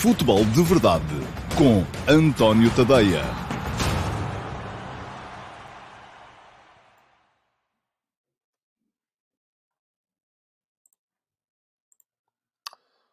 Futebol de Verdade com António Tadeia.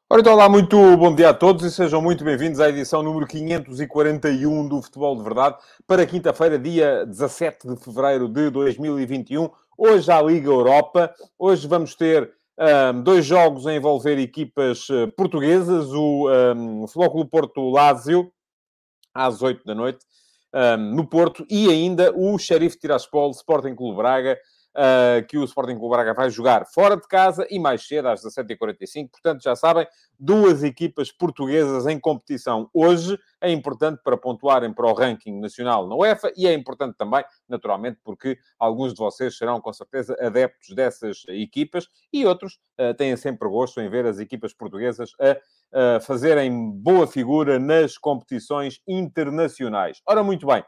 Ora, então, olá, muito bom dia a todos e sejam muito bem-vindos à edição número 541 do Futebol de Verdade para quinta-feira, dia 17 de fevereiro de 2021. Hoje à Liga Europa. Hoje vamos ter um, dois jogos a envolver equipas uh, portuguesas, o um, Flóculo Porto Lásio, às 8 da noite, um, no Porto, e ainda o Xerife Tiraspol Sporting Clube Braga, uh, que o Sporting Clube Braga vai jogar fora de casa e mais cedo, às 17h45. Portanto, já sabem, duas equipas portuguesas em competição hoje. É importante para pontuarem para o ranking nacional na UEFA e é importante também, naturalmente, porque alguns de vocês serão com certeza adeptos dessas equipas e outros uh, têm sempre gosto em ver as equipas portuguesas a fazerem boa figura nas competições internacionais. Ora, muito bem.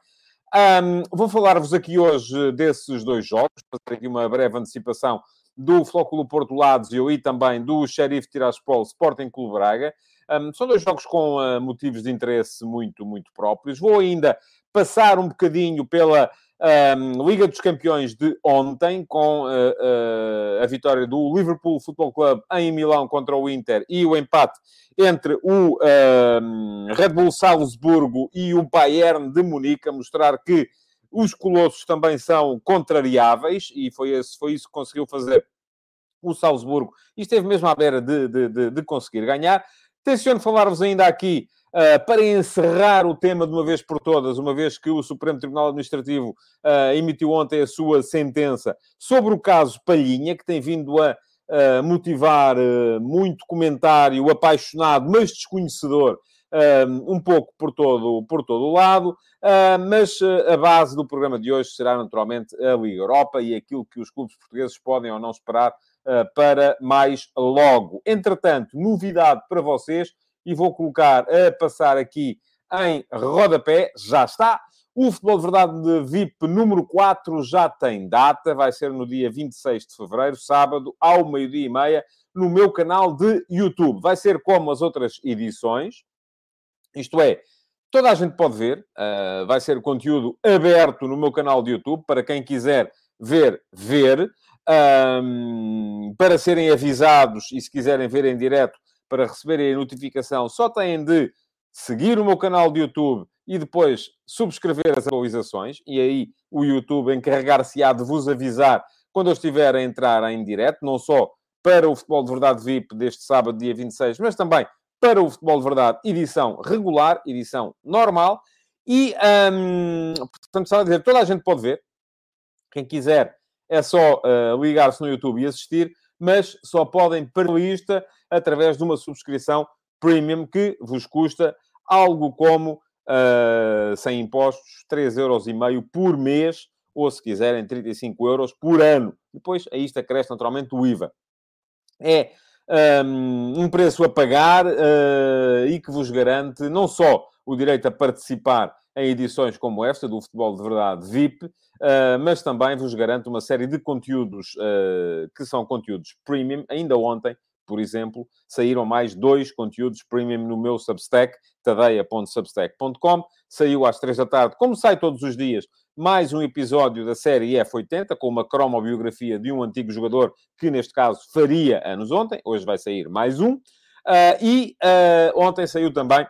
Um, vou falar-vos aqui hoje desses dois jogos, fazer aqui uma breve antecipação do Flóculo Porto Lazio e também do Sheriff Tiraspol Sporting Clube Braga. Um, são dois jogos com uh, motivos de interesse muito, muito próprios. Vou ainda passar um bocadinho pela um, Liga dos Campeões de ontem, com uh, uh, a vitória do Liverpool Football Club em Milão contra o Inter e o empate entre o um, Red Bull Salzburgo e o Bayern de Munique, a mostrar que os colossos também são contrariáveis, e foi, esse, foi isso que conseguiu fazer o Salzburgo, e esteve mesmo à beira de, de, de, de conseguir ganhar. Tenciono falar-vos ainda aqui Uh, para encerrar o tema de uma vez por todas, uma vez que o Supremo Tribunal Administrativo uh, emitiu ontem a sua sentença sobre o caso Palhinha, que tem vindo a uh, motivar muito comentário apaixonado, mas desconhecedor, um pouco por todo, por todo o lado, mas a base do programa de hoje será naturalmente a Liga Europa e aquilo que os clubes portugueses podem ou não esperar para mais logo. Entretanto, novidade para vocês e vou colocar a passar aqui em rodapé, já está. O Futebol de Verdade de VIP número 4 já tem data, vai ser no dia 26 de fevereiro, sábado, ao meio-dia e meia, no meu canal de YouTube. Vai ser como as outras edições, isto é, toda a gente pode ver, uh, vai ser conteúdo aberto no meu canal de YouTube, para quem quiser ver, ver. Um, para serem avisados e se quiserem ver em direto, para receberem a notificação, só têm de seguir o meu canal de YouTube e depois subscrever as atualizações. E aí o YouTube encarregar-se-á de vos avisar quando eu estiver a entrar em direto, não só para o Futebol de Verdade VIP deste sábado, dia 26, mas também para o Futebol de Verdade, edição regular, edição normal. E, hum, portanto, estava a dizer, toda a gente pode ver. Quem quiser é só uh, ligar-se no YouTube e assistir mas só podem lista através de uma subscrição premium que vos custa algo como, uh, sem impostos, 3,5€ por mês, ou se quiserem, 35 euros por ano. Depois, a isto acresce naturalmente o IVA. É um, um preço a pagar uh, e que vos garante não só o direito a participar em edições como esta, do Futebol de Verdade VIP, uh, mas também vos garante uma série de conteúdos uh, que são conteúdos premium. Ainda ontem, por exemplo, saíram mais dois conteúdos premium no meu Substack, tadeia.substack.com. Saiu às três da tarde, como sai todos os dias, mais um episódio da série F80, com uma cromobiografia de um antigo jogador que, neste caso, faria anos ontem. Hoje vai sair mais um. Uh, e ontem saiu também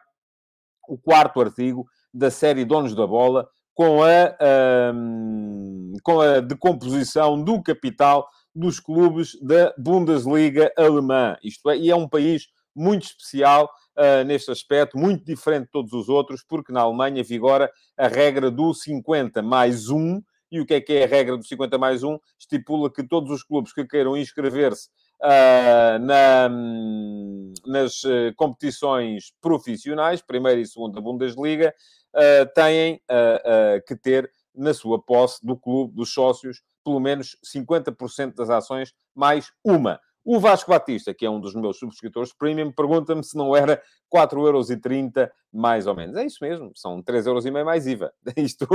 o quarto artigo da série Donos da Bola, com a, um, com a decomposição do capital dos clubes da Bundesliga alemã. Isto é, e é um país muito especial uh, neste aspecto, muito diferente de todos os outros, porque na Alemanha vigora a regra do 50 mais 1. E o que é que é a regra do 50 mais 1? Estipula que todos os clubes que queiram inscrever-se uh, na, nas uh, competições profissionais, primeira e segunda Bundesliga, uh, têm que ter na sua posse do clube, dos sócios, pelo menos 50% das ações, mais uma. O Vasco Batista, que é um dos meus subscritores premium, pergunta-me se não era 4,30€ mais ou menos. É isso mesmo, são 3,5€ mais IVA. Isto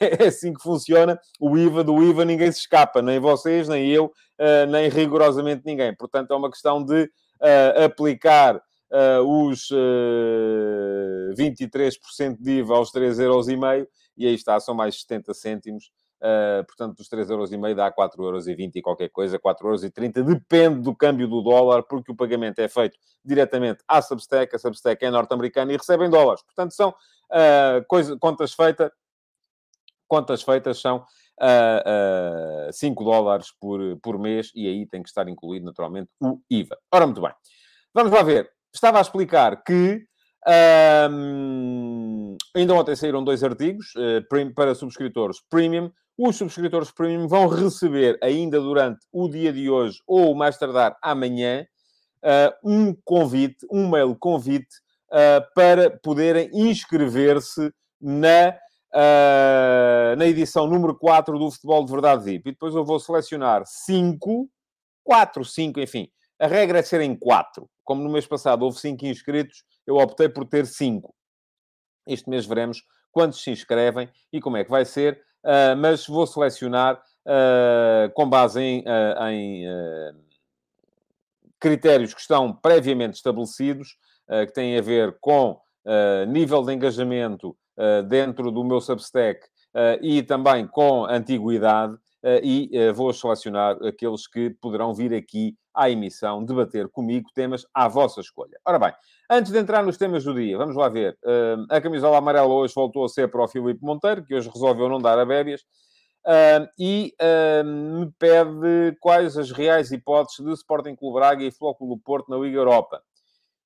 é assim que funciona. O IVA do IVA ninguém se escapa, nem vocês, nem eu, nem rigorosamente ninguém. Portanto, é uma questão de aplicar uh, os uh, 23% de IVA aos 3,5€, e aí está, são mais 70 cêntimos. Uh, portanto, dos 3,5€ dá 4,20€ e qualquer coisa, 4,30€, depende do câmbio do dólar, porque o pagamento é feito diretamente à Substack, a Substack é norte-americana e recebem dólares. Portanto, são uh, coisa, contas feitas, contas feitas são uh, uh, 5 dólares por, por mês e aí tem que estar incluído, naturalmente, o IVA. Ora, muito bem. Vamos lá ver. Estava a explicar que um, ainda ontem saíram dois artigos uh, para subscritores premium. Os subscritores premium vão receber ainda durante o dia de hoje ou mais tardar amanhã uh, um convite, um mail convite uh, para poderem inscrever-se na, na edição número 4 do Futebol de Verdade VIP. E depois eu vou selecionar 5, 4, 5, enfim. A regra é serem 4. Como no mês passado houve 5 inscritos, eu optei por ter 5. Este mês veremos quantos se inscrevem e como é que vai ser, uh, mas vou selecionar uh, com base em, uh, em critérios que estão previamente estabelecidos, que têm a ver com nível de engajamento dentro do meu Substack e também com antiguidade, e vou selecionar aqueles que poderão vir aqui à emissão debater comigo temas à vossa escolha. Ora bem, Antes de entrar nos temas do dia, vamos lá ver. Uh, a camisola amarela hoje voltou a ser para o Filipe Monteiro, que hoje resolveu não dar a bébias. Uh, e uh, me pede quais as reais hipóteses de Sporting Clube Braga e Flóculo Porto na Liga Europa.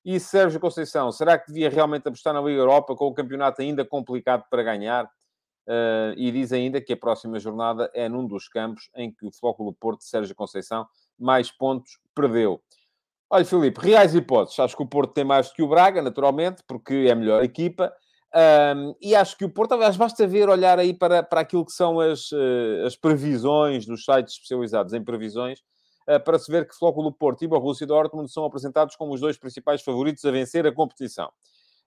E Sérgio Conceição, será que devia realmente apostar na Liga Europa com o campeonato ainda complicado para ganhar? Uh, e diz ainda que a próxima jornada é num dos campos em que o Flóculo Porto de Sérgio Conceição mais pontos perdeu. Olha, Filipe, reais hipóteses. Acho que o Porto tem mais do que o Braga, naturalmente, porque é a melhor equipa. Um, e acho que o Porto, aliás, basta ver, olhar aí para, para aquilo que são as, uh, as previsões dos sites especializados em previsões, uh, para se ver que Flóculo Porto e Borussia Dortmund são apresentados como os dois principais favoritos a vencer a competição.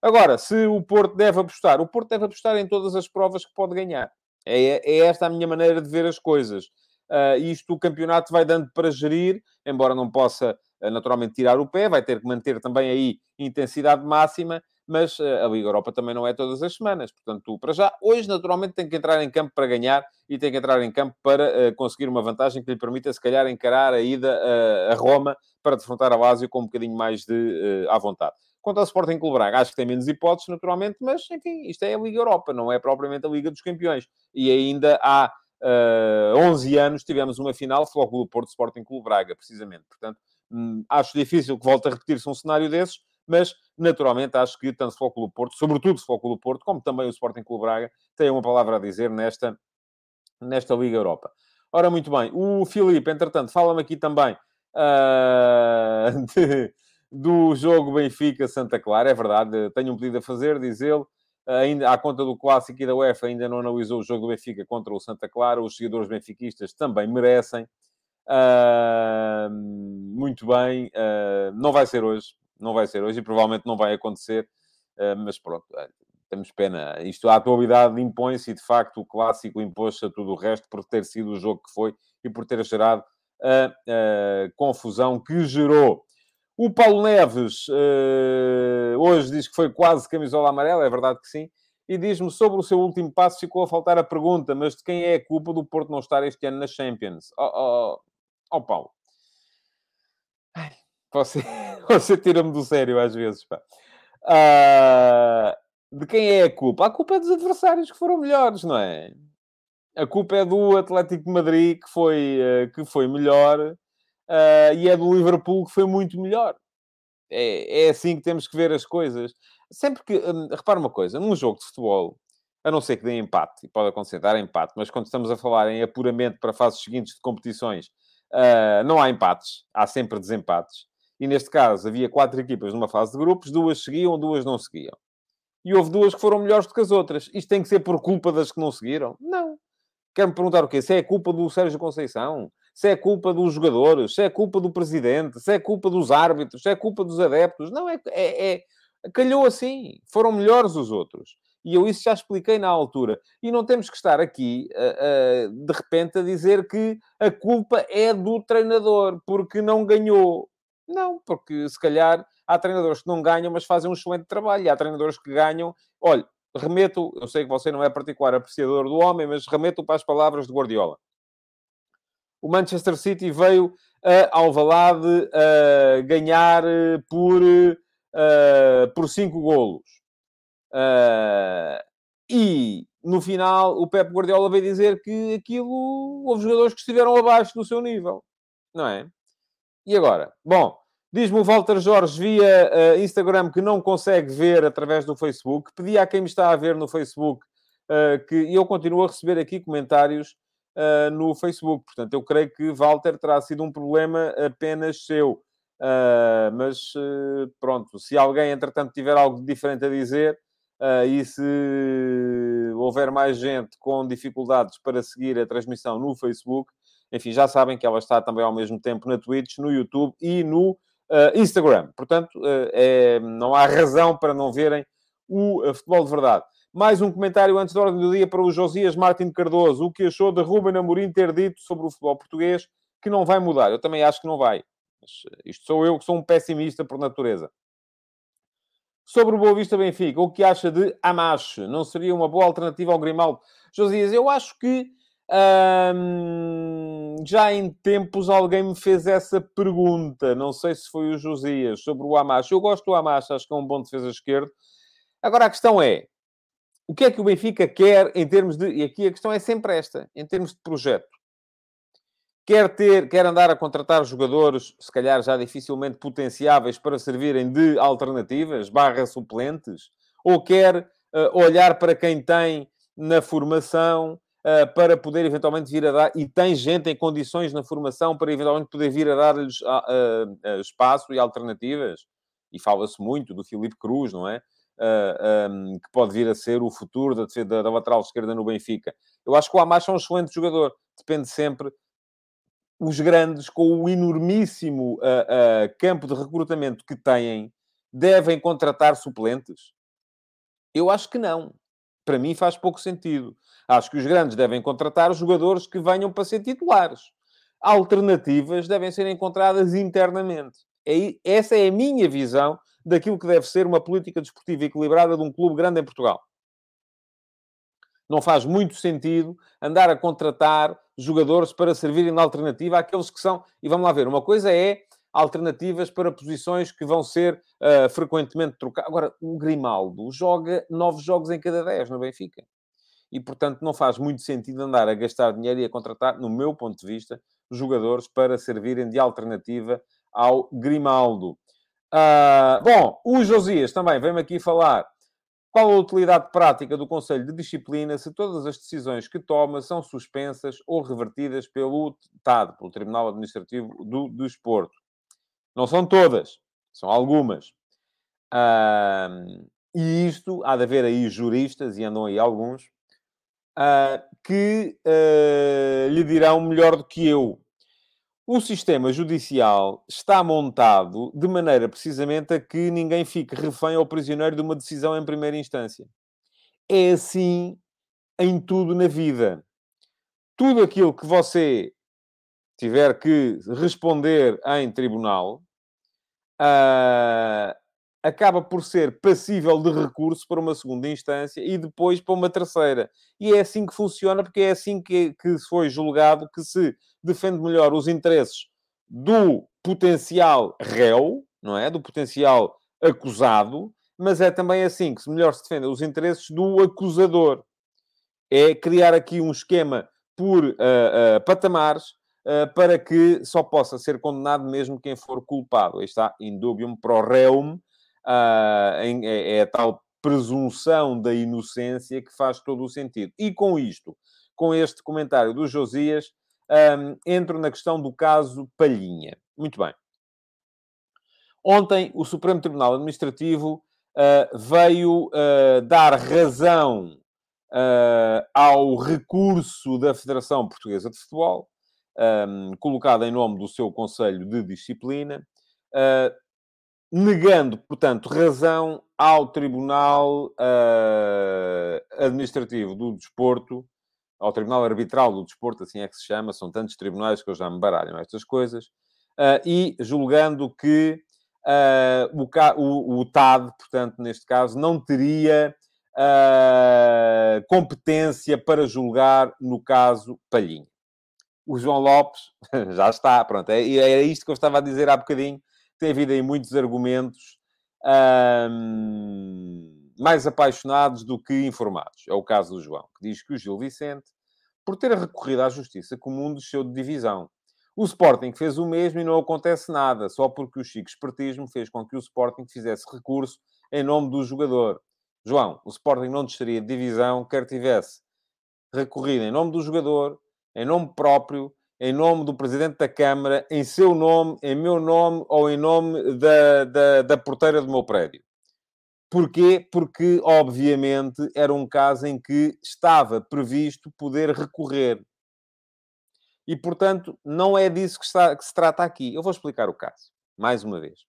Agora, se o Porto deve apostar, o Porto deve apostar em todas as provas que pode ganhar. É, é esta a minha maneira de ver as coisas. Uh, isto o campeonato vai dando para gerir, embora não possa naturalmente tirar o pé, vai ter que manter também aí intensidade máxima, mas eh, a Liga Europa também não é todas as semanas. Portanto, para já, hoje, naturalmente, tem que entrar em campo para ganhar e tem que entrar em campo para uh, conseguir uma vantagem que lhe permita, se calhar, encarar a ida uh, a Roma para defrontar a Lazio com um bocadinho mais de uh, à vontade. Quanto ao Sporting Clube Braga, acho que tem menos hipóteses, naturalmente, mas, enfim, isto é a Liga Europa, não é propriamente a Liga dos Campeões. E ainda há uh, 11 anos tivemos uma final, Flóculo Porto Sporting Clube Braga, precisamente. Portanto, Hum, acho difícil que volte a repetir-se um cenário desses, mas naturalmente acho que tanto o Futebol Clube Porto, sobretudo o Futebol Clube Porto, como também o Sporting Clube Braga, têm uma palavra a dizer nesta, nesta Liga Europa. Ora, muito bem, o Filipe, entretanto, fala-me aqui também uh, de, do jogo Benfica-Santa Clara, é verdade, tenho um pedido a fazer, diz ele, ainda à conta do clássico e da UEFA, ainda não analisou o jogo do Benfica contra o Santa Clara, os seguidores benfiquistas também merecem. Uh, muito bem, uh, não vai ser hoje, não vai ser hoje e provavelmente não vai acontecer, uh, mas pronto, temos pena. Isto, a atualidade impõe-se e de facto o clássico impôs-se a tudo o resto por ter sido o jogo que foi e por ter gerado a, a confusão que gerou. O Paulo Neves hoje diz que foi quase camisola amarela, é verdade que sim e diz-me sobre o seu último passo ficou a faltar a pergunta, mas de quem é a culpa do Porto não estar este ano na Champions? Oh, oh, Ó oh, Paulo. Ai, você, você tira-me do sério às vezes, pá. Uh, de quem é a culpa? A culpa é dos adversários que foram melhores, não é? A culpa é do Atlético de Madrid, que foi, uh, que foi melhor, uh, e é do Liverpool, que foi muito melhor. É, é assim que temos que ver as coisas. Sempre que... Um, repara uma coisa, num jogo de futebol, a não ser que dê empate, e pode acontecer dar empate, mas quando estamos a falar em apuramento para fases seguintes de competições, Uh, não há empates, há sempre desempates. E neste caso havia quatro equipas numa fase de grupos, duas seguiam, duas não seguiam. E houve duas que foram melhores do que as outras. Isto tem que ser por culpa das que não seguiram? Não. Quer-me perguntar o quê? Se é culpa do Sérgio Conceição? Se é culpa dos jogadores? Se é culpa do presidente? Se é culpa dos árbitros? Se é culpa dos adeptos? Não, é, é, é calhou assim. Foram melhores os outros. E eu isso já expliquei na altura. E não temos que estar aqui, uh, uh, de repente, a dizer que a culpa é do treinador, porque não ganhou. Não, porque se calhar há treinadores que não ganham, mas fazem um excelente trabalho. E há treinadores que ganham. Olha, remeto, eu sei que você não é particular apreciador do homem, mas remeto para as palavras de Guardiola. O Manchester City veio a Alvalade a ganhar eh, por, uh, por cinco golos. Uh, e no final o Pep Guardiola veio dizer que aquilo houve jogadores que estiveram abaixo do seu nível, não é? E agora? Bom, diz-me o Walter Jorge via uh, Instagram que não consegue ver através do Facebook. Pedi a quem me está a ver no Facebook uh, que eu continuo a receber aqui comentários uh, no Facebook. Portanto, eu creio que Walter terá sido um problema apenas seu. mas pronto, se alguém entretanto tiver algo diferente a dizer, Uh, e se houver mais gente com dificuldades para seguir a transmissão no Facebook, enfim, já sabem que ela está também ao mesmo tempo na Twitch, no YouTube e no uh, Instagram. Portanto, uh, é, não há razão para não verem o futebol de verdade. Mais um comentário antes da ordem do dia para o Josias Martin Cardoso. O que achou de Ruben Amorim ter dito sobre o futebol português que não vai mudar? Eu também acho que não vai. Mas isto sou eu que sou um pessimista por natureza. Sobre o Boa Vista Benfica, o que acha de Amache? Não seria uma boa alternativa ao Grimaldo? Josias, eu acho que hum, já em tempos alguém me fez essa pergunta. Não sei se foi o Josias, sobre o Amache. Eu gosto do Amache, acho que é um bom defesa esquerdo. Agora a questão é, o que é que o Benfica quer em termos de... E aqui a questão é sempre esta, em termos de projeto quer ter, quer andar a contratar jogadores, se calhar já dificilmente potenciáveis para servirem de alternativas, barra suplentes, ou quer uh, olhar para quem tem na formação uh, para poder eventualmente vir a dar, e tem gente em condições na formação para eventualmente poder vir a dar-lhes uh, espaço e alternativas. E fala-se muito do Filipe Cruz, não é? Um, que pode vir a ser o futuro da, da, da lateral esquerda no Benfica. Eu acho que o Amacho é um excelente jogador. Depende sempre os grandes, com o enormíssimo uh, uh, campo de recrutamento que têm, devem contratar suplentes? Eu acho que não. Para mim faz pouco sentido. Acho que os grandes devem contratar jogadores que venham para ser titulares. Alternativas devem ser encontradas internamente. É, essa é a minha visão daquilo que deve ser uma política desportiva equilibrada de um clube grande em Portugal. Não faz muito sentido andar a contratar jogadores para servirem de alternativa àqueles que são. E vamos lá ver, uma coisa é alternativas para posições que vão ser uh, frequentemente trocadas. Agora, o Grimaldo joga nove jogos em cada dez no Benfica. E, portanto, não faz muito sentido andar a gastar dinheiro e a contratar, no meu ponto de vista, jogadores para servirem de alternativa ao Grimaldo. Uh, bom, o Josias também vem-me aqui falar qual a utilidade prática do Conselho de Disciplina se todas as decisões que toma são suspensas ou revertidas pelo TAD, pelo Tribunal Administrativo do Desporto? Não são todas, são algumas. Uh, e isto, há de haver aí juristas, e andam aí alguns, uh, que lhe dirão melhor do que eu o sistema judicial está montado de maneira precisamente a que ninguém fique refém ou prisioneiro de uma decisão em primeira instância. É assim em tudo na vida. Tudo aquilo que você tiver que responder em tribunal uh, acaba por ser passível de recurso para uma segunda instância e depois para uma terceira. E é assim que funciona, porque é assim que, que foi julgado que se defende melhor os interesses do potencial réu, não é? Do potencial acusado, mas é também assim que melhor se defende os interesses do acusador. É criar aqui um esquema por uh, uh, patamares uh, para que só possa ser condenado mesmo quem for culpado. Aí está, indubium pro reum, uh, é, é a tal presunção da inocência que faz todo o sentido. E com isto, com este comentário do Josias, um, entro na questão do caso Palhinha. Muito bem. Ontem, o Supremo Tribunal Administrativo uh, veio uh, dar razão uh, ao recurso da Federação Portuguesa de Futebol, um, colocado em nome do seu Conselho de Disciplina, negando, portanto, razão ao Tribunal uh, Administrativo do Desporto, ao Tribunal Arbitral do Desporto, assim é que se chama, são tantos tribunais que eu já me baralho estas coisas, uh, e julgando que uh, o, o, o, TAD, portanto, neste caso, não teria competência para julgar no caso Palhinha. O João Lopes já está, pronto, é, é isto que eu estava a dizer há bocadinho. Tem havido aí muitos argumentos um, mais apaixonados do que informados. É o caso do João, que diz que o Gil Vicente, por ter recorrido à justiça comum, desceu de divisão o Sporting fez o mesmo e não acontece nada, só porque o Chico Espertismo fez com que o Sporting fizesse recurso em nome do jogador. João, o Sporting não desceria de divisão, quer tivesse recorrido em nome do jogador, em nome próprio, em nome do Presidente da Câmara, em seu nome, em meu nome ou em nome da, da, da porteira do meu prédio. Porquê? Porque, obviamente, era um caso em que estava previsto poder recorrer. E, portanto, não é disso que, está, que se trata aqui. Eu vou explicar o caso, mais uma vez.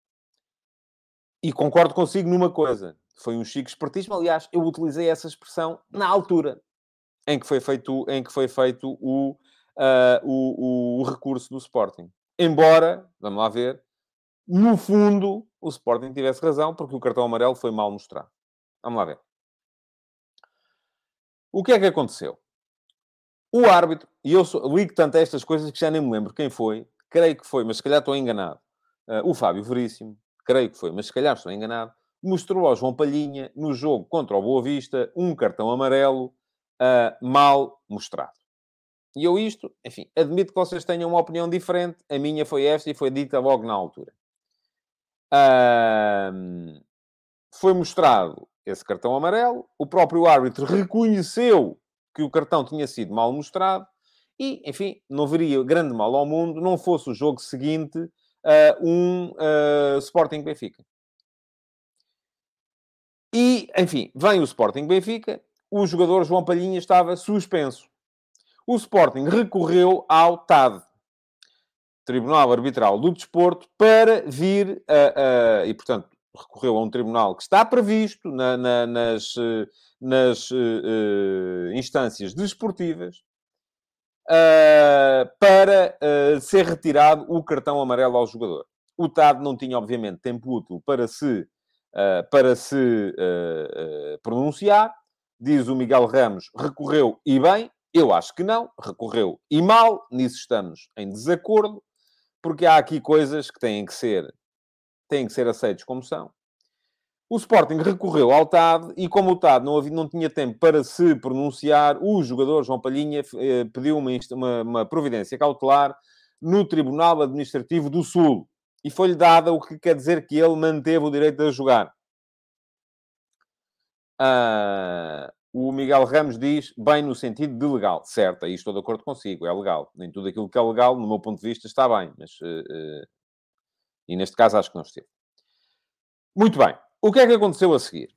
E concordo consigo numa coisa. Foi um chique espertismo. Aliás, eu utilizei essa expressão na altura em que foi feito, em que foi feito o, uh, o, o, recurso do Sporting. Embora, vamos lá ver, no fundo, o Sporting tivesse razão, porque o cartão amarelo foi mal mostrado. Vamos lá ver. O que é que aconteceu? O árbitro, e eu sou, ligo tanto a estas coisas que já nem me lembro quem foi, creio que foi, mas se calhar estou enganado. Uh, o Fábio Veríssimo, creio que foi, mas se calhar estou enganado, mostrou ao João Palhinha, no jogo contra o Boa Vista, um cartão amarelo uh, mal mostrado. E eu isto, enfim, admito que vocês tenham uma opinião diferente, a minha foi esta e foi dita logo na altura. Uh, foi mostrado esse cartão amarelo, o próprio árbitro reconheceu que o cartão tinha sido mal mostrado e, enfim, não haveria grande mal ao mundo não fosse o jogo seguinte uh, um uh, Sporting Benfica. E, enfim, vem o Sporting Benfica, o jogador João Palhinha estava suspenso. O Sporting recorreu ao TAD, Tribunal Arbitral do Desporto, para vir, uh, uh, e portanto recorreu a um tribunal que está previsto na, na, nas, nas uh, instâncias desportivas uh, para uh, ser retirado o cartão amarelo ao jogador. O TAD não tinha, obviamente, tempo útil para se, para se pronunciar. Diz o Miguel Ramos, recorreu e bem. Eu acho que não, recorreu e mal. Nisso estamos em desacordo, porque há aqui coisas que têm que ser, têm que ser aceitas como são. O Sporting recorreu ao TAD e, como o TAD não, havia, não tinha tempo para se pronunciar, o jogador João Palhinha eh, pediu uma, uma, uma, providência cautelar no Tribunal Administrativo do Sul. E foi-lhe dada, o que quer dizer que ele manteve o direito de jogar. Ah, o Miguel Ramos diz, bem no sentido de legal. Certo, aí estou de acordo consigo, é legal. Nem tudo aquilo que é legal, no meu ponto de vista, está bem. Mas, uh, uh, e neste caso acho que não esteve. Muito bem. O que é que aconteceu a seguir?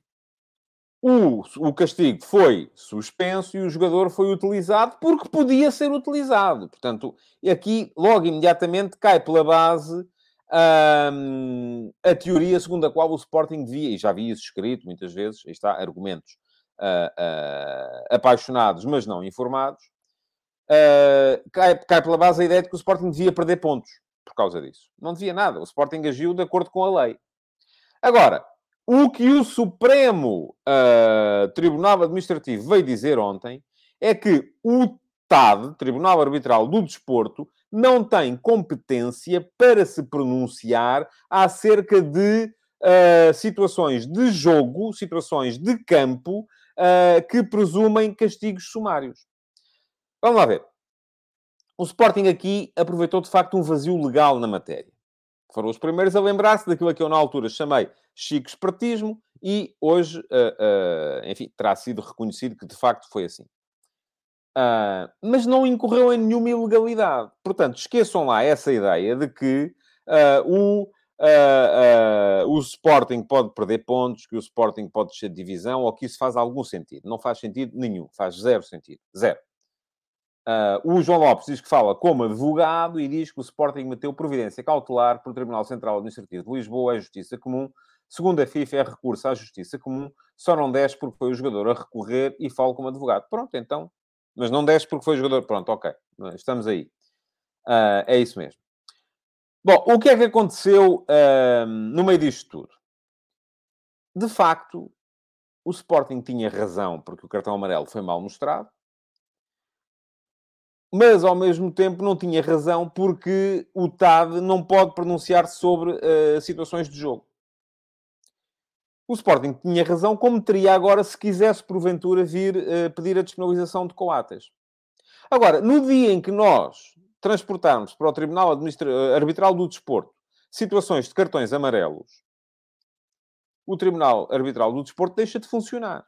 O, o castigo foi suspenso e o jogador foi utilizado porque podia ser utilizado. Portanto, aqui, logo imediatamente, cai pela base hum, a teoria segundo a qual o Sporting devia, e já vi isso escrito muitas vezes, aí está, argumentos uh, apaixonados, mas não informados, uh, cai, cai pela base a ideia de que o Sporting devia perder pontos por causa disso. Não devia nada. O Sporting agiu de acordo com a lei. Agora, o que o Supremo uh, Tribunal Administrativo veio dizer ontem é que o TAD, Tribunal Arbitral do Desporto, não tem competência para se pronunciar acerca de uh, situações de jogo, situações de campo, uh, que presumem castigos sumários. Vamos lá ver. O Sporting aqui aproveitou de facto um vazio legal na matéria. Foram os primeiros a lembrar-se daquilo que eu na altura chamei chico espertismo e hoje, uh, uh, enfim, terá sido reconhecido que de facto foi assim. Uh, mas não incorreu em nenhuma ilegalidade. Portanto, esqueçam lá essa ideia de que o, o Sporting pode perder pontos, que o Sporting pode descer de divisão, ou que isso faz algum sentido. Não faz sentido nenhum. Faz zero sentido. Zero. Uh, o João Lopes diz que fala como advogado e diz que o Sporting meteu providência cautelar para o Tribunal Central Administrativo de Lisboa, a Justiça Comum, Segundo a FIFA, é recurso à Justiça Comum, só não desce porque foi o jogador a recorrer e falo como advogado. Pronto, então. Mas não desce porque foi o jogador. Pronto, ok. Estamos aí. Uh, é isso mesmo. Bom, o que é que aconteceu uh, no meio disto tudo? De facto, o Sporting tinha razão porque o cartão amarelo foi mal mostrado, mas ao mesmo tempo não tinha razão porque o TAD não pode pronunciar-se sobre uh, situações de jogo. O Sporting tinha razão, como teria agora se quisesse, porventura, vir uh, pedir a despenalização de Coates. Agora, no dia em que nós transportarmos para o Tribunal Administra... Arbitral do Desporto situações de cartões amarelos, o Tribunal Arbitral do Desporto deixa de funcionar.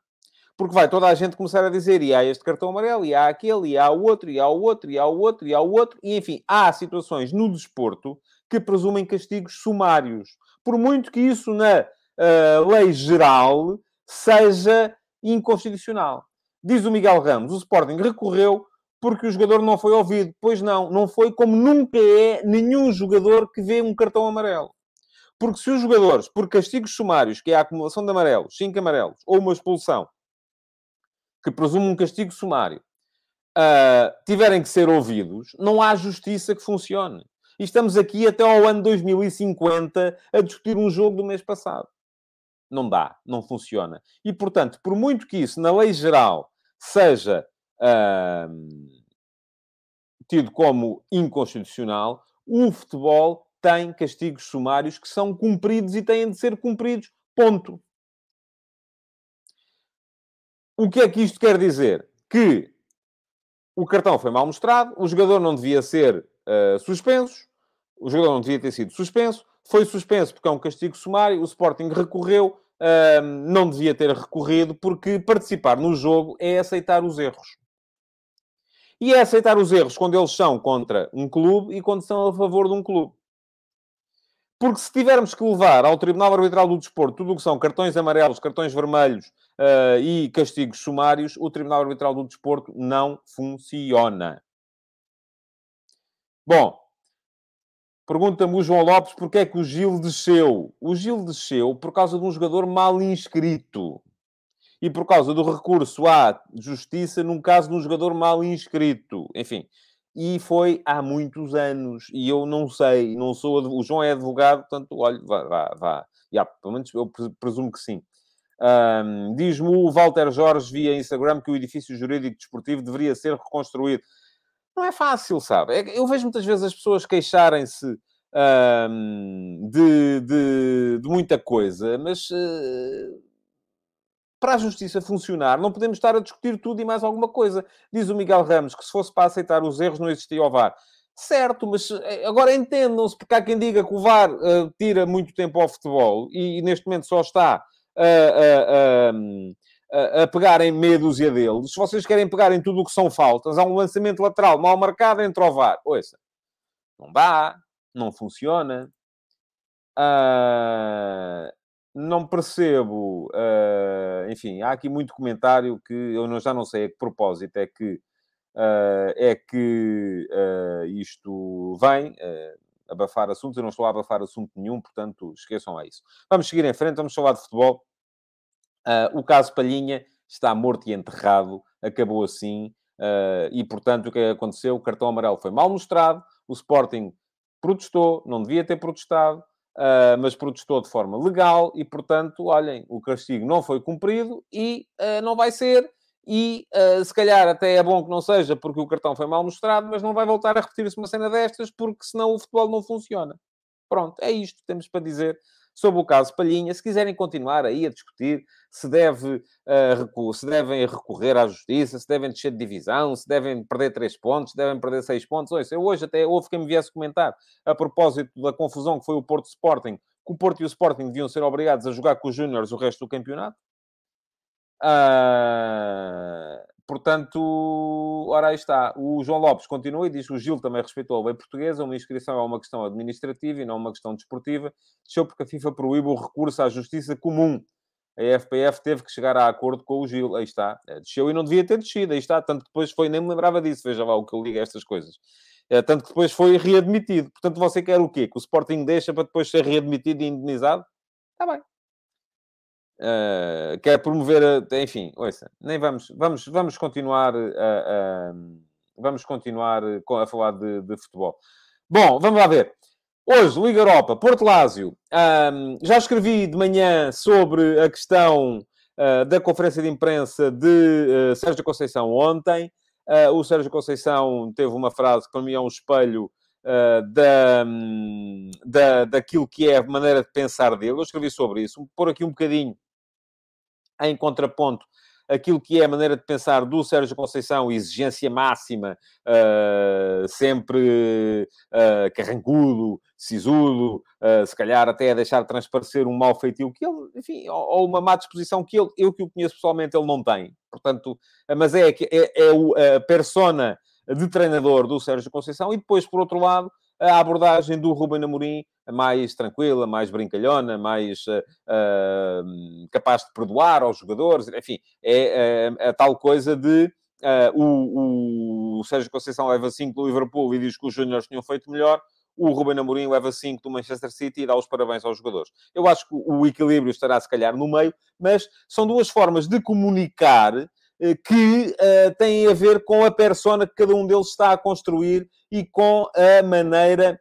Porque vai toda a gente começar a dizer e há este cartão amarelo, e há aquele, e há o outro, e há o outro, e há o outro, e há o outro. E, enfim, há situações no desporto que presumem castigos sumários. Por muito que isso na uh, lei geral seja inconstitucional. Diz o Miguel Ramos, o Sporting recorreu porque o jogador não foi ouvido. Pois não, não foi como nunca é nenhum jogador que vê um cartão amarelo. Porque se os jogadores, por castigos sumários, que é a acumulação de amarelos, 5 amarelos, ou uma expulsão, que presume um castigo sumário, uh, tiverem que ser ouvidos, não há justiça que funcione. E estamos aqui até ao ano 2050 a discutir um jogo do mês passado. Não dá, não funciona. E, portanto, por muito que isso, na lei geral, seja tido como inconstitucional, o futebol tem castigos sumários que são cumpridos e têm de ser cumpridos. Ponto. O que é que isto quer dizer? Que o cartão foi mal mostrado, o jogador não devia ser uh, suspenso, o jogador não devia ter sido suspenso, foi suspenso porque é um castigo sumário, o Sporting recorreu, uh, não devia ter recorrido, porque participar no jogo é aceitar os erros. E é aceitar os erros quando eles são contra um clube e quando são a favor de um clube. Porque se tivermos que levar ao Tribunal Arbitral do Desporto tudo o que são cartões amarelos, cartões vermelhos uh, e castigos sumários, o Tribunal Arbitral do Desporto não funciona. Bom, pergunta-me o João Lopes porque é que o Gil desceu. O Gil desceu por causa de um jogador mal inscrito e por causa do recurso à justiça num caso de um jogador mal inscrito. Enfim, e foi há muitos anos. E eu não sei, não sou. O João é advogado, portanto, olha, vá, vá, vá. Yeah, pelo menos eu presumo que sim. Um, Diz-me o Walter Jorge via Instagram que o edifício jurídico desportivo deveria ser reconstruído. Não é fácil, sabe? É eu vejo muitas vezes as pessoas queixarem-se um, de, de, de, muita coisa, mas. Uh para a justiça funcionar, não podemos estar a discutir tudo e mais alguma coisa. Diz o Miguel Ramos que se fosse para aceitar os erros não existia o VAR. Certo, mas eh, agora entendam-se, porque há quem diga que o VAR uh, tira muito tempo ao futebol e, e neste momento só está a, a, a, pegar em meia dúzia deles. Se vocês querem pegar em tudo o que são faltas, há um lançamento lateral mal marcado, entre o VAR. Ouça, não dá, não funciona. Uh, não percebo, uh, enfim, há aqui muito comentário que eu já não sei a que propósito é que, uh, é que uh, isto vem, abafar assuntos, eu não estou a abafar assunto nenhum, portanto, esqueçam a isso. Vamos seguir em frente, vamos falar de futebol. o caso Palhinha está morto e enterrado, acabou assim, e portanto, o que aconteceu? O cartão amarelo foi mal mostrado, o Sporting protestou, não devia ter protestado, Uh, mas protestou de forma legal e, portanto, olhem, o castigo não foi cumprido e uh, não vai ser. E uh, se calhar até é bom que não seja porque o cartão foi mal mostrado, mas não vai voltar a repetir-se uma cena destas porque senão o futebol não funciona. Pronto, é isto que temos para dizer sobre o caso Palhinha. Se quiserem continuar aí a discutir se, deve, uh, se devem recorrer à justiça, se devem descer de divisão, se devem perder três pontos, se devem perder seis pontos. Eu hoje até houve quem me viesse comentar a propósito da confusão que foi o Porto Sporting, que o Porto e o Sporting deviam ser obrigados a jogar com os Júniores o resto do campeonato. Uh, portanto, ora aí está. O João Lopes continua e diz o Gil também respeitou a lei portuguesa. Uma inscrição é uma questão administrativa e não uma questão desportiva. Desceu porque a FIFA proíbe o recurso à justiça comum. A FPF teve que chegar a acordo com o Gil. Aí está. É, desceu e não devia ter descido. Aí está. Tanto que depois foi, nem me lembrava disso. Veja lá o que eu ligo a estas coisas. É, tanto que depois foi readmitido. Portanto, você quer o quê? Que o Sporting deixa para depois ser readmitido e indenizado? Está bem. Uh, quer promover, enfim, ouça, nem vamos, vamos, vamos continuar a, a vamos continuar a falar de, de, futebol. Bom, vamos lá ver. Hoje, Liga Europa, Porto Lásio. Um, já escrevi de manhã sobre a questão uh, da conferência de imprensa de uh, Sérgio Conceição ontem. Uh, o Sérgio Conceição teve uma frase que para mim é um espelho da, um, da, daquilo que é a maneira de pensar dele. Eu escrevi sobre isso. Por aqui um bocadinho em contraponto aquilo que é a maneira de pensar do Sérgio Conceição, exigência máxima, uh, sempre uh, carrancudo, sisudo, uh, se calhar até a deixar transparecer um mau feitio que ele, enfim, ou, ou, uma má disposição que ele, eu que o conheço pessoalmente, ele não tem. Portanto, mas é, é, é a persona de treinador do Sérgio Conceição e depois, por outro lado, a abordagem do Ruben Amorim mais tranquila, mais brincalhona, mais uh, uh, capaz de perdoar aos jogadores, enfim, é uh, a tal coisa de o, o Sérgio Conceição leva 5 do Liverpool e diz que os Júniors tinham feito melhor, o Ruben Amorim leva 5 do Manchester City e dá os parabéns aos jogadores. Eu acho que o equilíbrio estará, se calhar, no meio, mas são duas formas de comunicar que uh, têm a ver com a persona que cada um deles está a construir e com a maneira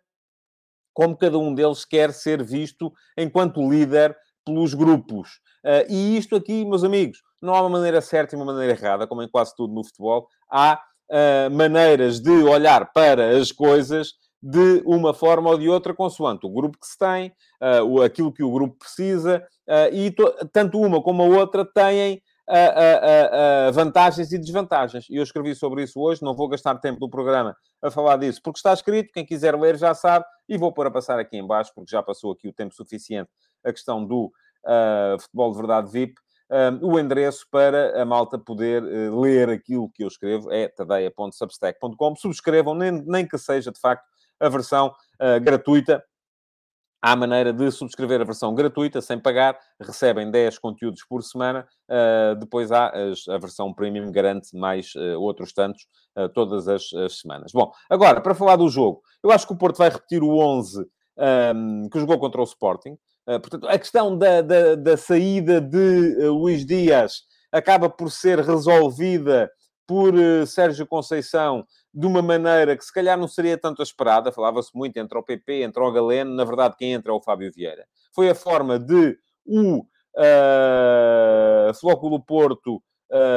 como cada um deles quer ser visto enquanto líder pelos grupos. Uh, e isto aqui, meus amigos, não há uma maneira certa e uma maneira errada, como em quase tudo no futebol. Há uh, maneiras de olhar para as coisas de uma forma ou de outra, consoante o grupo que se tem, uh, aquilo que o grupo precisa, e tanto uma como a outra têm a, a, vantagens e desvantagens. E eu escrevi sobre isso hoje, não vou gastar tempo do programa a falar disso, porque está escrito, quem quiser ler já sabe, e vou pôr a passar aqui em baixo, porque já passou aqui o tempo suficiente a questão do uh, futebol de verdade VIP, um, o endereço para a malta poder uh, ler aquilo que eu escrevo é tadeia.substack.com. Subscrevam, nem, nem que seja, de facto, a versão uh, gratuita Há maneira de subscrever a versão gratuita, sem pagar, recebem 10 conteúdos por semana. Uh, depois há as, a versão premium, garante mais uh, outros tantos uh, todas as, as, semanas. Bom, agora, para falar do jogo, eu acho que o Porto vai repetir o 11 um, que jogou contra o Sporting. portanto, a questão da, da, da saída de Luís Dias acaba por ser resolvida por Sérgio Conceição de uma maneira que se calhar não seria tanto esperada, falava-se muito entre o PP, entre o Galeno, na verdade quem entra é o Fábio Vieira. Foi a forma de o uh, Flóculo Porto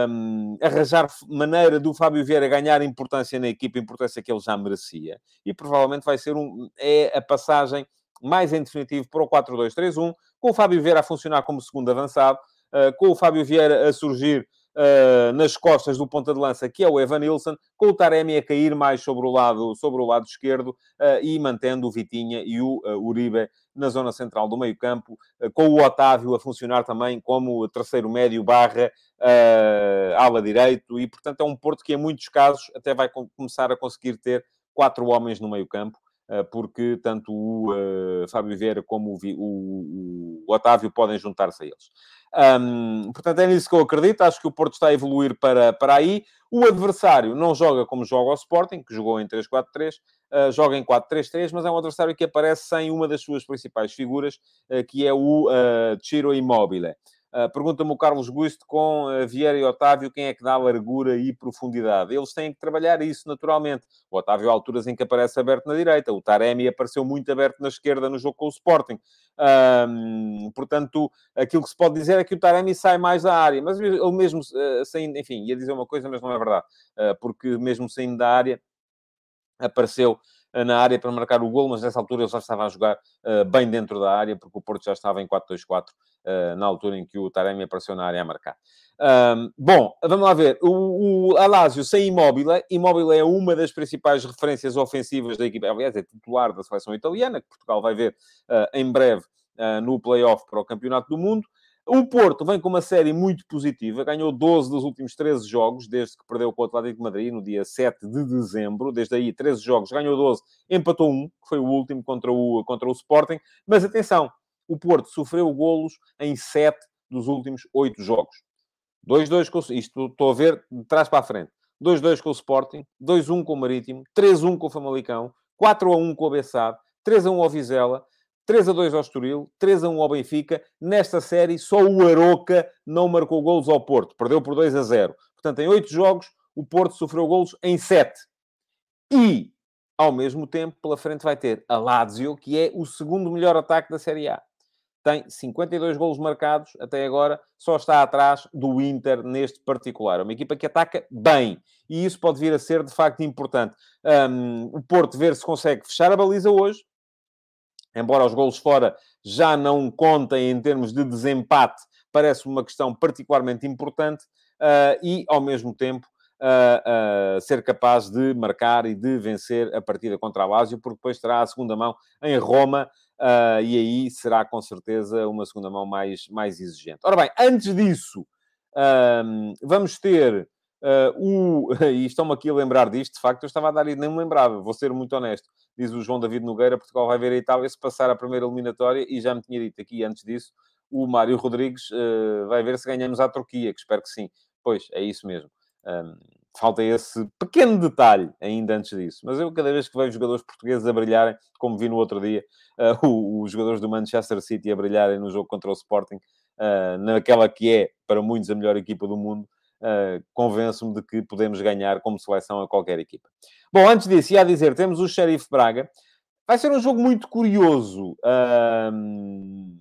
um, arranjar maneira do Fábio Vieira ganhar importância na equipa, importância que ele já merecia. E provavelmente vai ser um, é a passagem mais em definitivo para o 4-2-3-1, com o Fábio Vieira a funcionar como segundo avançado, uh, com o Fábio Vieira a surgir uh, nas costas do ponta de lança, que é o Evan Nilsson, com o Taremi a cair mais sobre o lado, sobre o lado esquerdo uh, e mantendo o Vitinha e o uh, Uribe na zona central do meio campo, com o Otávio a funcionar também como terceiro médio barra ala direito. E, portanto, é um Porto que em muitos casos até vai começar a conseguir ter quatro homens no meio campo, porque tanto o uh, Fábio Vieira como o, o, o Otávio podem juntar-se a eles. Um, portanto, é nisso que eu acredito. Acho que o Porto está a evoluir para, para aí. O adversário não joga como joga o Sporting, que jogou em 3-4-3, uh, ah, joga em 4-3-3, mas é um adversário que aparece sem uma das suas principais figuras, uh, que é o uh, Ciro Immobile. Uh, Pergunta-me o Carlos Gusto com uh, Vieira e Otávio quem é que dá largura e profundidade. Eles têm que trabalhar isso naturalmente. O Otávio, há alturas em que aparece aberto na direita, o Taremi apareceu muito aberto na esquerda no jogo com o Sporting. Um, portanto, aquilo que se pode dizer é que o Taremi sai mais da área, mas ele mesmo uh, saindo, enfim, ia dizer uma coisa, mas não é verdade, porque mesmo saindo da área apareceu na área para marcar o gol, mas nessa altura ele já estava a jogar uh, bem dentro da área, porque o Porto já estava em 4-2-4 uh, na altura em que o Taremi apareceu na área a marcar. Um, bom, vamos lá ver. O, o Alásio sem Imóvel. Imóvel é uma das principais referências ofensivas da equipa. Aliás, é titular da seleção italiana, que Portugal vai ver uh, em breve no play-off para o Campeonato do Mundo. O Porto vem com uma série muito positiva, ganhou 12 dos últimos 13 jogos, desde que perdeu com o Atlético de Madrid no dia 7 de dezembro. Desde aí, 13 jogos, ganhou 12, empatou um, que foi o último contra o, contra o Sporting. Mas atenção, o Porto sofreu golos em 7 dos últimos 8 jogos. 2-2 com isto estou a ver de trás para a frente. 2-2 com o Sporting, 2-1 com o Marítimo, 3-1 com o Famalicão, 4-1 com o Bessade, 3-1 ao Vizela, 3 a 2 ao Estoril, 3 a 1 ao Benfica. Nesta série, só o Aroca não marcou golos ao Porto. Perdeu por 2 a 0. Portanto, em 8 jogos, o Porto sofreu golos em 7. E Ao mesmo tempo, pela frente vai ter a Lazio, que é o segundo melhor ataque da Série A. Tem 52 golos marcados até agora, só está atrás do Inter neste particular. É uma equipa que ataca bem e isso pode vir a ser de facto importante. Um, o Porto ver se consegue fechar a baliza hoje, embora os golos fora já não contem em termos de desempate, parece uma questão particularmente importante uh, e, ao mesmo tempo, uh, uh, ser capaz de marcar e de vencer a partida contra a Lazio, porque depois terá a segunda mão em Roma, e aí será com certeza uma segunda mão mais, mais exigente. Ora bem, antes disso, vamos ter o... E estão-me aqui a lembrar disto, de facto, eu estava a dar e nem me lembrava, vou ser muito honesto. Diz o João David Nogueira, Portugal vai ver a Itália se passar a primeira eliminatória, e já me tinha dito aqui antes disso, o Mário Rodrigues uh, vai ver se ganhamos à Turquia, que espero que sim. Pois, é isso mesmo. Um, falta esse pequeno detalhe ainda antes disso. Mas eu, cada vez que vejo jogadores portugueses a brilharem, como vi no outro dia, uh, os jogadores do Manchester City a brilharem no jogo contra o Sporting, uh, naquela que é, para muitos, a melhor equipa do mundo, uh, convenço-me de que podemos ganhar como seleção a qualquer equipa. Bom, antes disso, ia dizer, temos o Sheriff Braga. Vai ser um jogo muito curioso. Uh,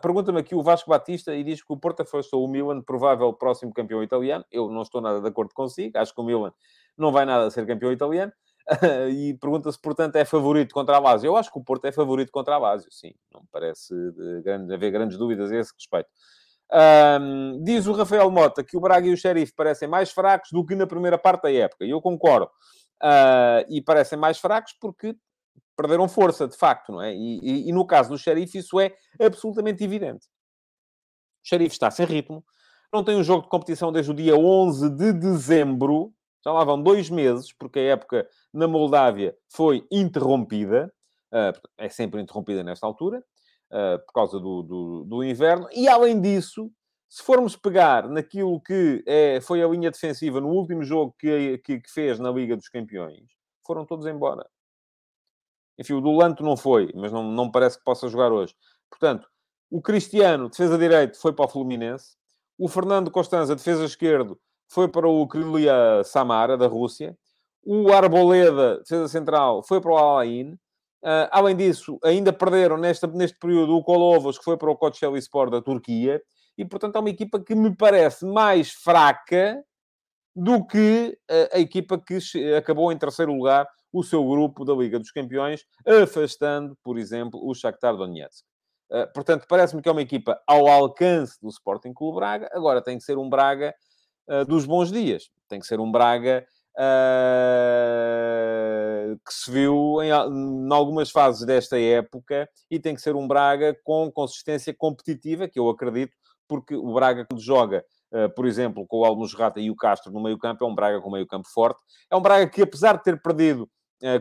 Pergunta-me aqui o Vasco Batista e diz que o Porto afastou o Milan, provável próximo campeão italiano. Eu não estou nada de acordo consigo, acho que o Milan não vai nada a ser campeão italiano. e pergunta-se, portanto, é favorito contra a Lazio. Eu acho que o Porto é favorito contra a Lazio, sim. Não parece grande, haver grandes dúvidas a esse respeito. Um, diz o Rafael Mota que o Braga e o Sheriff parecem mais fracos do que na primeira parte da época. E eu concordo. Uh, e parecem mais fracos porque perderam força, de facto, não é? E, e, e no caso do Xerife isso é absolutamente evidente. O Xerife está sem ritmo, não tem um jogo de competição desde o dia 11 de dezembro, já lá vão dois meses, porque a época na Moldávia foi interrompida, uh, é sempre interrompida nesta altura, uh, por causa do, do, do, inverno, e além disso, se formos pegar naquilo que é, foi a linha defensiva no último jogo que, que, que fez na Liga dos Campeões, foram todos embora. Enfim, o do Lanto não foi, mas não, não parece que possa jogar hoje. Portanto, o Cristiano, defesa direito, foi para o Fluminense. O Fernando Costanza, defesa esquerdo, foi para o Krylia Samara, da Rússia. O Arboleda, defesa central, foi para o Alain. Uh, além disso, ainda perderam neste, neste período o Kolovas, que foi para o Kocaeli Sport da Turquia. E, portanto, é uma equipa que me parece mais fraca do que a, a equipa que acabou em terceiro lugar o seu grupo da Liga dos Campeões, afastando, por exemplo, o Shakhtar Donetsk. Uh, portanto, parece-me que é uma equipa ao alcance do Sporting Clube Braga. Agora tem que ser um Braga uh, dos bons dias. Tem que ser um Braga uh, que se viu em, em, algumas fases desta época e tem que ser um Braga com consistência competitiva, que eu acredito, porque o Braga, quando joga por exemplo, com o Almos e o Castro no meio-campo, é um Braga com meio-campo forte. É um Braga que, apesar de ter perdido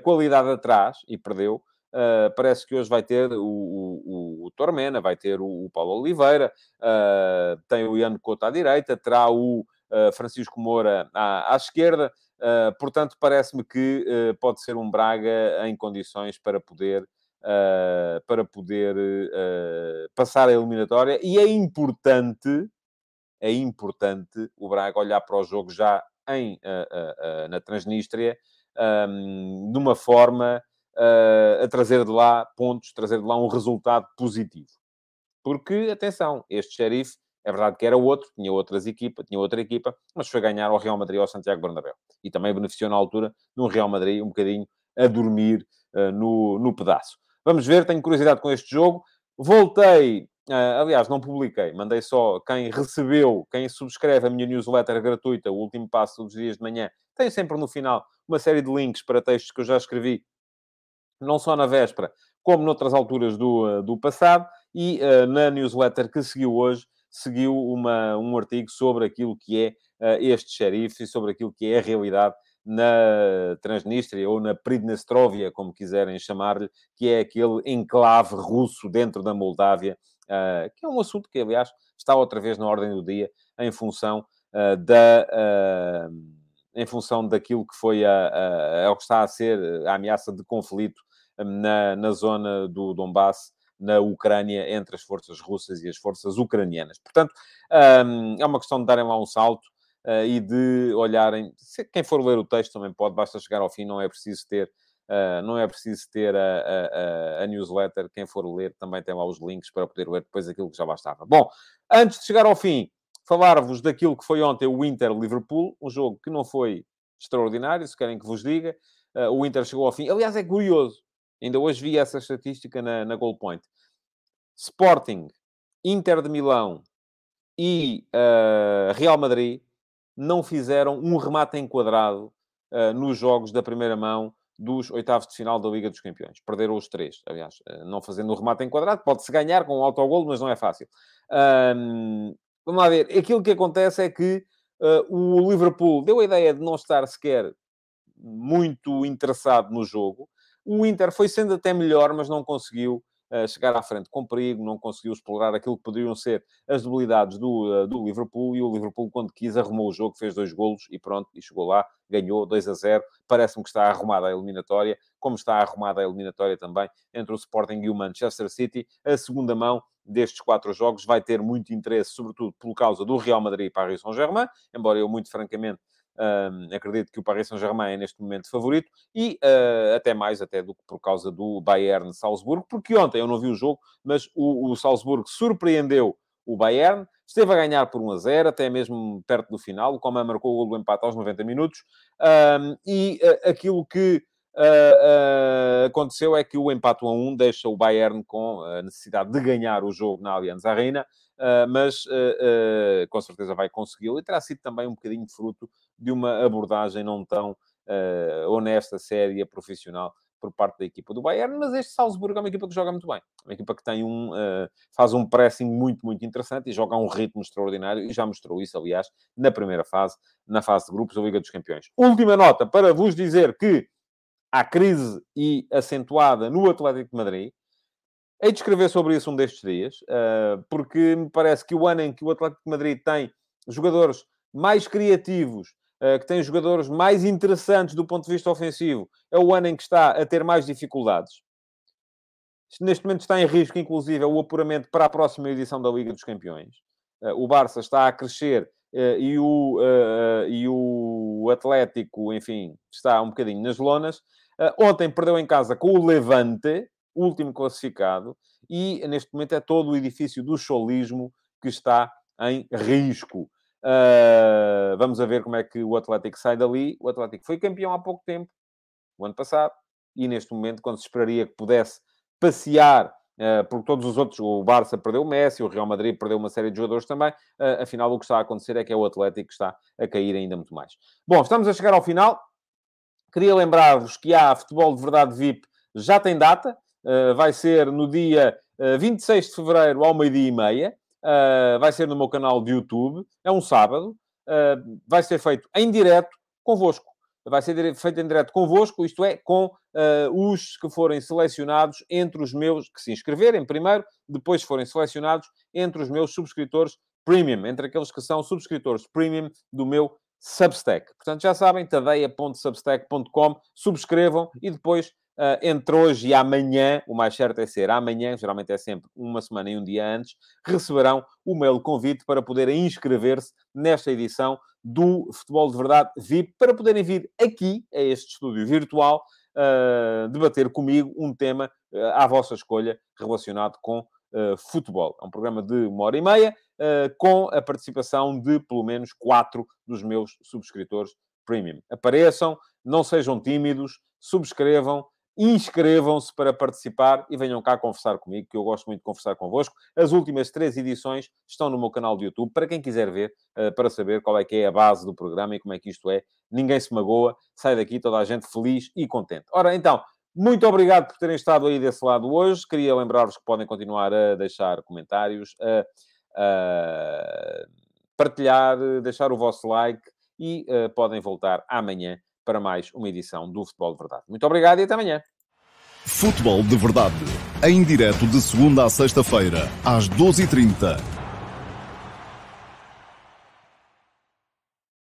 qualidade atrás e perdeu. Uh, parece que hoje vai ter o, o, o Tormena, vai ter o, o Paulo Oliveira, uh, tem o Ian Couto à direita, terá o uh, Francisco Moura à, à esquerda. Portanto, parece-me que pode ser um Braga em condições para poder, para poder passar a eliminatória. E é importante, é importante o Braga olhar para o jogo já em, na Transnistria um, de uma forma uh, a trazer de lá pontos, trazer de lá um resultado positivo. Porque, atenção, este xerife, é verdade que era outro, tinha outras equipas, tinha outra equipa, mas foi ganhar ao Real Madrid ao Santiago Bernabéu. E também beneficiou na altura de um Real Madrid um bocadinho a dormir uh, no, no pedaço. Vamos ver, tenho curiosidade com este jogo. Voltei, uh, aliás, não publiquei, mandei só quem recebeu, quem subscreve a minha newsletter gratuita, o último passo dos dias de manhã, tem sempre no final uma série de links para textos que eu já escrevi, não só na véspera, como noutras alturas do, eh, do passado, e uh, na newsletter que seguiu hoje, seguiu uma, um artigo sobre aquilo que é uh, este xerife e sobre aquilo que é a realidade na Transnistria ou na Pridnestrovia, como quiserem chamar-lhe, que é aquele enclave russo dentro da Moldávia, uh, que é um assunto que, aliás, está outra vez na ordem do dia em função uh, da em função daquilo que foi a, a, a, que está a ser a ameaça de conflito na, na zona do Donbass, na Ucrânia, entre as forças russas e as forças ucranianas. Portanto, um, é uma questão de darem lá um salto. uh, e de olharem. Quem for ler o texto também pode, basta chegar ao fim, não é preciso ter. Uh, não é preciso ter a, a, a, newsletter. Quem for ler também tem lá os links para poder ler depois aquilo que já lá estava. Bom, antes de chegar ao fim, falar-vos daquilo que foi ontem o Inter-Liverpool, um jogo que não foi extraordinário, se querem que vos diga. Uh, o Inter chegou ao fim. Aliás, é curioso. Ainda hoje vi essa estatística na, na Goal Point. Sporting, Inter de Milão e uh, Real Madrid não fizeram um remate enquadrado uh, nos jogos da primeira mão dos oitavos de final da Liga dos Campeões. Perderam os três, aliás, uh, não fazendo o remate enquadrado. Pode-se ganhar com um autogol, mas não é fácil. Um, vamos lá ver. Aquilo que acontece é que o Liverpool deu a ideia de não estar sequer muito interessado no jogo. O Inter foi sendo até melhor, mas não conseguiu chegar à frente com perigo, não conseguiu explorar aquilo que poderiam ser as debilidades do, uh, do Liverpool, e o Liverpool, quando quis, arrumou o jogo, fez dois golos e pronto, e chegou lá, ganhou 2 a 0. Parece-me que está arrumada a eliminatória, como está arrumada a eliminatória também entre o Sporting e o Manchester City. A segunda mão destes quatro jogos vai ter muito interesse, sobretudo por causa do Real Madrid e Paris Saint-Germain, embora eu, muito francamente, Uh, acredito que o Paris Saint-Germain é neste momento favorito e uh, até mais até do que por causa do Bayern Salzburgo, porque ontem eu não vi o jogo, mas o, o Salzburgo surpreendeu o Bayern, esteve a ganhar por 1 a 0, até mesmo perto do final, o Coman marcou o gol do empate aos 90 minutos, e uh, aquilo que Uh, uh, aconteceu é que o empate 1 a 1 deixa o Bayern com a necessidade de ganhar o jogo na Allianz Arena, uh, mas com certeza vai consegui-lo e terá sido também um bocadinho fruto de uma abordagem não tão honesta, séria, profissional por parte da equipa do Bayern, mas este Salzburgo é uma equipa que joga muito bem, uma equipa que tem um, faz um pressing muito, muito interessante e joga a um ritmo extraordinário e já mostrou isso, aliás, na primeira fase, na fase de grupos da Liga dos Campeões. Última nota para vos dizer que à crise e acentuada no Atlético de Madrid. Hei de escrever sobre isso um destes dias, uh, porque me parece que o ano em que o Atlético de Madrid tem jogadores mais criativos, uh, que tem jogadores mais interessantes do ponto de vista ofensivo, é o ano em que está a ter mais dificuldades. Neste momento está em risco, inclusive, o apuramento para a próxima edição da Liga dos Campeões. Uh, o Barça está a crescer e, o, e o Atlético, enfim, está um bocadinho nas lonas. Ontem perdeu em casa com o Levante, último classificado, e neste momento é todo o edifício do cholismo que está em risco. Uh, vamos a ver como é que o Atlético sai dali. O Atlético foi campeão há pouco tempo, o ano passado, e neste momento, quando se esperaria que pudesse passear uh, por todos os outros, o Barça perdeu o Messi, o Real Madrid perdeu uma série de jogadores também, uh, afinal o que está a acontecer é que é o Atlético que está a cair ainda muito mais. Bom, estamos a chegar ao final. Queria lembrar-vos que há Futebol de Verdade VIP, já tem data, vai ser no dia uh, 26 de fevereiro, ao meio-dia e meia. Uh, vai ser no meu canal de YouTube, é um sábado, uh, vai ser feito em direto convosco. Vai ser feito em direto convosco, isto é, com uh, os que forem selecionados entre os meus, que se inscreverem primeiro, depois forem selecionados entre os meus subscritores premium, entre aqueles que são subscritores premium do meu Substack. Portanto, já sabem, tadeia.substack.com, subscrevam e depois, uh, entre hoje e amanhã, o mais certo é ser amanhã, geralmente é sempre uma semana e um dia antes, receberão o mail convite para poderem inscrever-se nesta edição do Futebol de Verdade VIP, para poderem vir aqui, a este estúdio virtual, uh, debater comigo um tema uh, à vossa escolha relacionado com futebol. É um programa de uma hora e meia, com a participação de pelo menos quatro dos meus subscritores premium. Apareçam, não sejam tímidos, subscrevam, inscrevam-se para participar e venham cá conversar comigo, que eu gosto muito de conversar convosco. As últimas três edições estão no meu canal de YouTube, para quem quiser ver, uh, para saber qual é que é a base do programa e como é que isto é. Ninguém se magoa, sai daqui toda a gente feliz e contente. Ora, então, muito obrigado por terem estado aí desse lado hoje. Queria lembrar-vos que podem continuar a deixar comentários, a, a partilhar, deixar o vosso like e uh, podem voltar amanhã para mais uma edição do Futebol de Verdade. Muito obrigado e até amanhã. Futebol de Verdade, em direto de segunda a sexta-feira, às 12h30